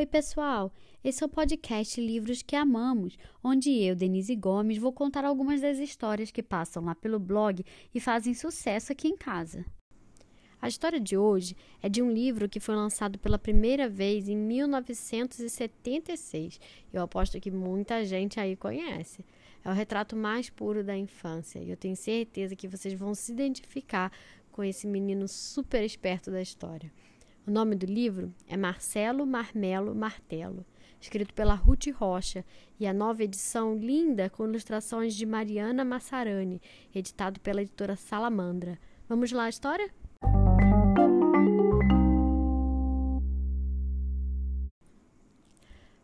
Oi, pessoal! Esse é o podcast Livros que Amamos, onde eu, Denise Gomes, vou contar algumas das histórias que passam lá pelo blog e fazem sucesso aqui em casa. A história de hoje é de um livro que foi lançado pela primeira vez em 1976. Eu aposto que muita gente aí conhece. É o retrato mais puro da infância e eu tenho certeza que vocês vão se identificar com esse menino super esperto da história. O nome do livro é Marcelo Marmelo Martelo, escrito pela Ruth Rocha, e a nova edição linda com ilustrações de Mariana Massarani, editado pela editora Salamandra. Vamos lá a história?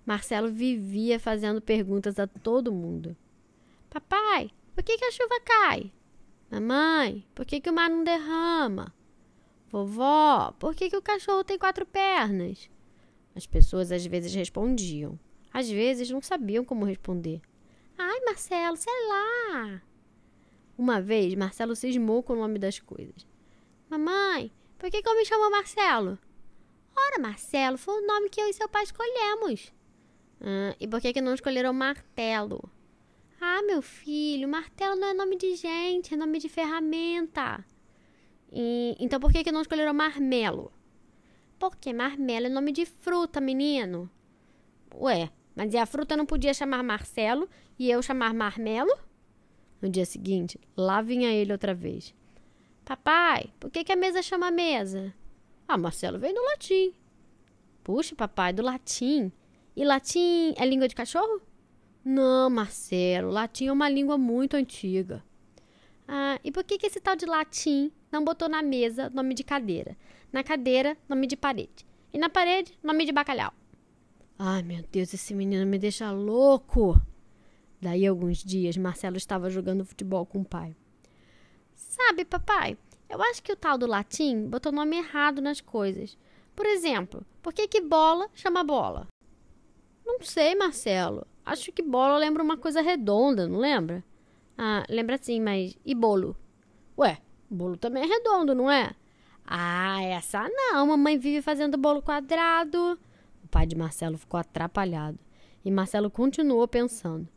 Marcelo vivia fazendo perguntas a todo mundo. Papai, por que, que a chuva cai? Mamãe, por que, que o mar não derrama? Vovó, por que, que o cachorro tem quatro pernas? As pessoas às vezes respondiam, às vezes não sabiam como responder. Ai, Marcelo, sei lá. Uma vez, Marcelo cismou com o nome das coisas. Mamãe, por que, que eu me chamo Marcelo? Ora, Marcelo, foi o nome que eu e seu pai escolhemos. Ah, e por que, que não escolheram martelo? Ah, meu filho, martelo não é nome de gente, é nome de ferramenta. E, então por que, que não escolheram marmelo? Porque marmelo é nome de fruta, menino. Ué, mas e a fruta não podia chamar Marcelo e eu chamar Marmelo? No dia seguinte, lá vinha ele outra vez. Papai, por que, que a mesa chama mesa? Ah, Marcelo veio do latim. Puxa, papai, do latim. E latim é língua de cachorro? Não, Marcelo, latim é uma língua muito antiga. Ah, e por que, que esse tal de latim não botou na mesa nome de cadeira? Na cadeira, nome de parede. E na parede, nome de bacalhau. Ai, meu Deus, esse menino me deixa louco. Daí alguns dias, Marcelo estava jogando futebol com o pai. Sabe, papai, eu acho que o tal do latim botou nome errado nas coisas. Por exemplo, por que, que bola chama bola? Não sei, Marcelo. Acho que bola lembra uma coisa redonda, não lembra? Ah, lembra sim, mas e bolo? Ué, bolo também é redondo, não é? Ah, essa não. Mamãe vive fazendo bolo quadrado. O pai de Marcelo ficou atrapalhado. E Marcelo continuou pensando.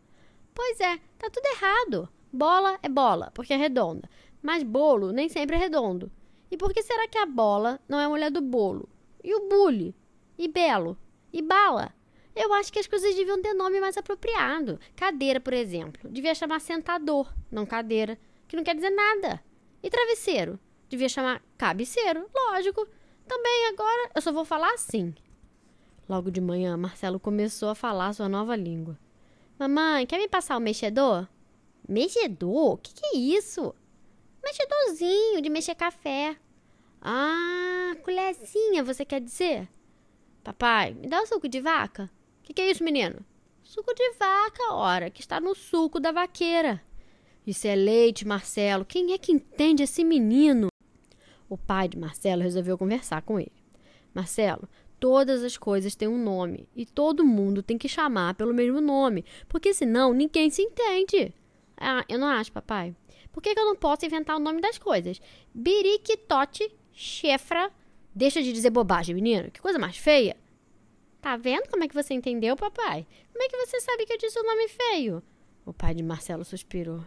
Pois é, tá tudo errado. Bola é bola, porque é redonda. Mas bolo nem sempre é redondo. E por que será que a bola não é a mulher do bolo? E o bule? E belo? E bala? Eu acho que as coisas deviam ter nome mais apropriado. Cadeira, por exemplo, devia chamar sentador, não cadeira, que não quer dizer nada. E travesseiro? Devia chamar cabeceiro, lógico. Também agora eu só vou falar assim. Logo de manhã, Marcelo começou a falar sua nova língua. Mamãe, quer me passar o mexedor? Mexedor? O que, que é isso? Mexedorzinho de mexer café. Ah, colherzinha, você quer dizer? Papai, me dá o suco de vaca? que, que é isso, menino? Suco de vaca, ora, que está no suco da vaqueira. Isso é leite, Marcelo. Quem é que entende esse menino? O pai de Marcelo resolveu conversar com ele. Marcelo, todas as coisas têm um nome e todo mundo tem que chamar pelo mesmo nome, porque senão ninguém se entende. Ah, eu não acho, papai. Por que, que eu não posso inventar o nome das coisas? Biriquitote, chefra. Deixa de dizer bobagem, menino. Que coisa mais feia. Tá vendo como é que você entendeu, papai? Como é que você sabe que eu disse o um nome feio? O pai de Marcelo suspirou.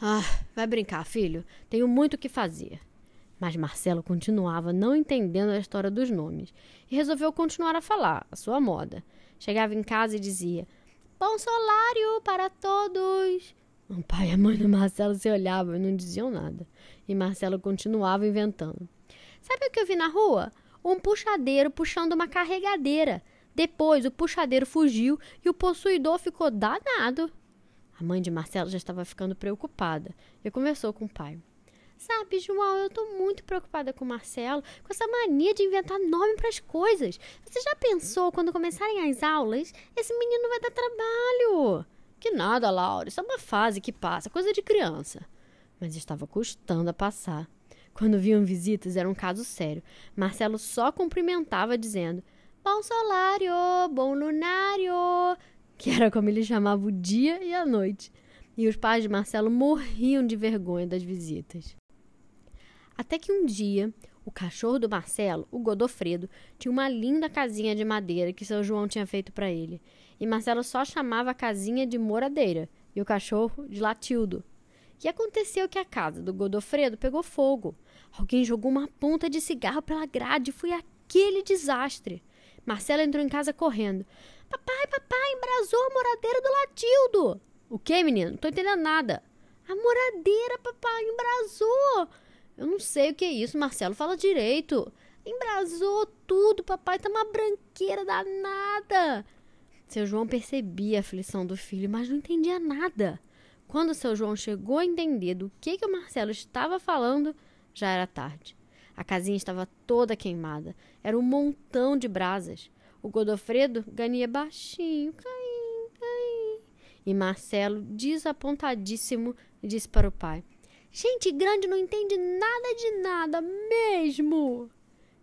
Ah, vai brincar, filho. Tenho muito o que fazer. Mas Marcelo continuava não entendendo a história dos nomes e resolveu continuar a falar, a sua moda. Chegava em casa e dizia: Bom solário para todos! O pai e a mãe do Marcelo se olhavam e não diziam nada. E Marcelo continuava inventando. Sabe o que eu vi na rua? Um puxadeiro puxando uma carregadeira. Depois, o puxadeiro fugiu e o possuidor ficou danado. A mãe de Marcelo já estava ficando preocupada e conversou com o pai. Sabe, João, eu estou muito preocupada com o Marcelo, com essa mania de inventar nome para as coisas. Você já pensou quando começarem as aulas? Esse menino vai dar trabalho. Que nada, Laura, isso é uma fase que passa, coisa de criança. Mas estava custando a passar. Quando vinham visitas, era um caso sério. Marcelo só cumprimentava, dizendo: Bom solário, bom lunário, que era como ele chamava o dia e a noite. E os pais de Marcelo morriam de vergonha das visitas. Até que um dia, O cachorro do Marcelo, o Godofredo, tinha uma linda casinha de madeira que seu João tinha feito para ele. E Marcelo só chamava a casinha de moradeira e o cachorro de Latildo. E aconteceu que a casa do Godofredo pegou fogo. Alguém jogou uma ponta de cigarro pela grade e foi aquele desastre. Marcelo entrou em casa correndo. Papai, papai, embrasou a moradeira do Latildo. O que, menino? Não tô entendendo nada. A moradeira, papai, embrasou. Eu não sei o que é isso, Marcelo, fala direito. Embrasou tudo, papai, tá uma branqueira danada. Seu João percebia a aflição do filho, mas não entendia nada. Quando seu João chegou a entender do que, que o Marcelo estava falando, já era tarde. A casinha estava toda queimada. Era um montão de brasas. O Godofredo ganhia baixinho, caindo, caindo. E Marcelo, desapontadíssimo, disse para o pai: Gente grande não entende nada de nada mesmo.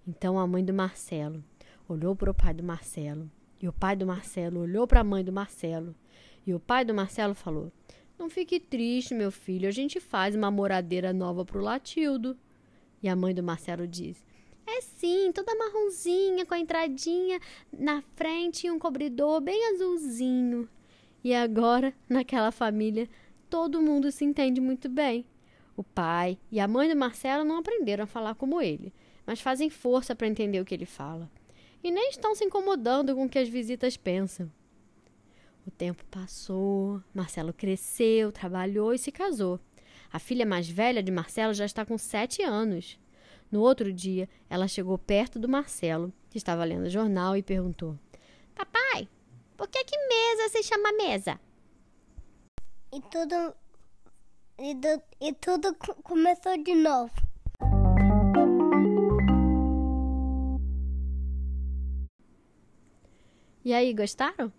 Então a mãe do Marcelo olhou para o pai do Marcelo. E o pai do Marcelo olhou para a mãe do Marcelo. E o pai do Marcelo falou: Não fique triste, meu filho. A gente faz uma moradeira nova para o Latildo. E a mãe do Marcelo disse: É sim, toda marronzinha, com a entradinha na frente e um cobridor bem azulzinho. E agora, naquela família, todo mundo se entende muito bem. O pai e a mãe do Marcelo não aprenderam a falar como ele, mas fazem força para entender o que ele fala. E nem estão se incomodando com o que as visitas pensam. O tempo passou, Marcelo cresceu, trabalhou e se casou. A filha mais velha de Marcelo já está com sete anos. No outro dia, ela chegou perto do Marcelo, que estava lendo o jornal, e perguntou: Papai, por que, que mesa se chama mesa? E tudo e, do, e tudo começou de novo. E aí, gostaram?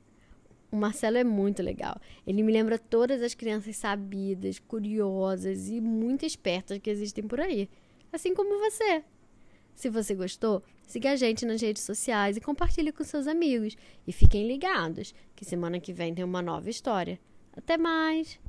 O Marcelo é muito legal. Ele me lembra todas as crianças sabidas, curiosas e muito espertas que existem por aí. Assim como você. Se você gostou, siga a gente nas redes sociais e compartilhe com seus amigos. E fiquem ligados, que semana que vem tem uma nova história. Até mais!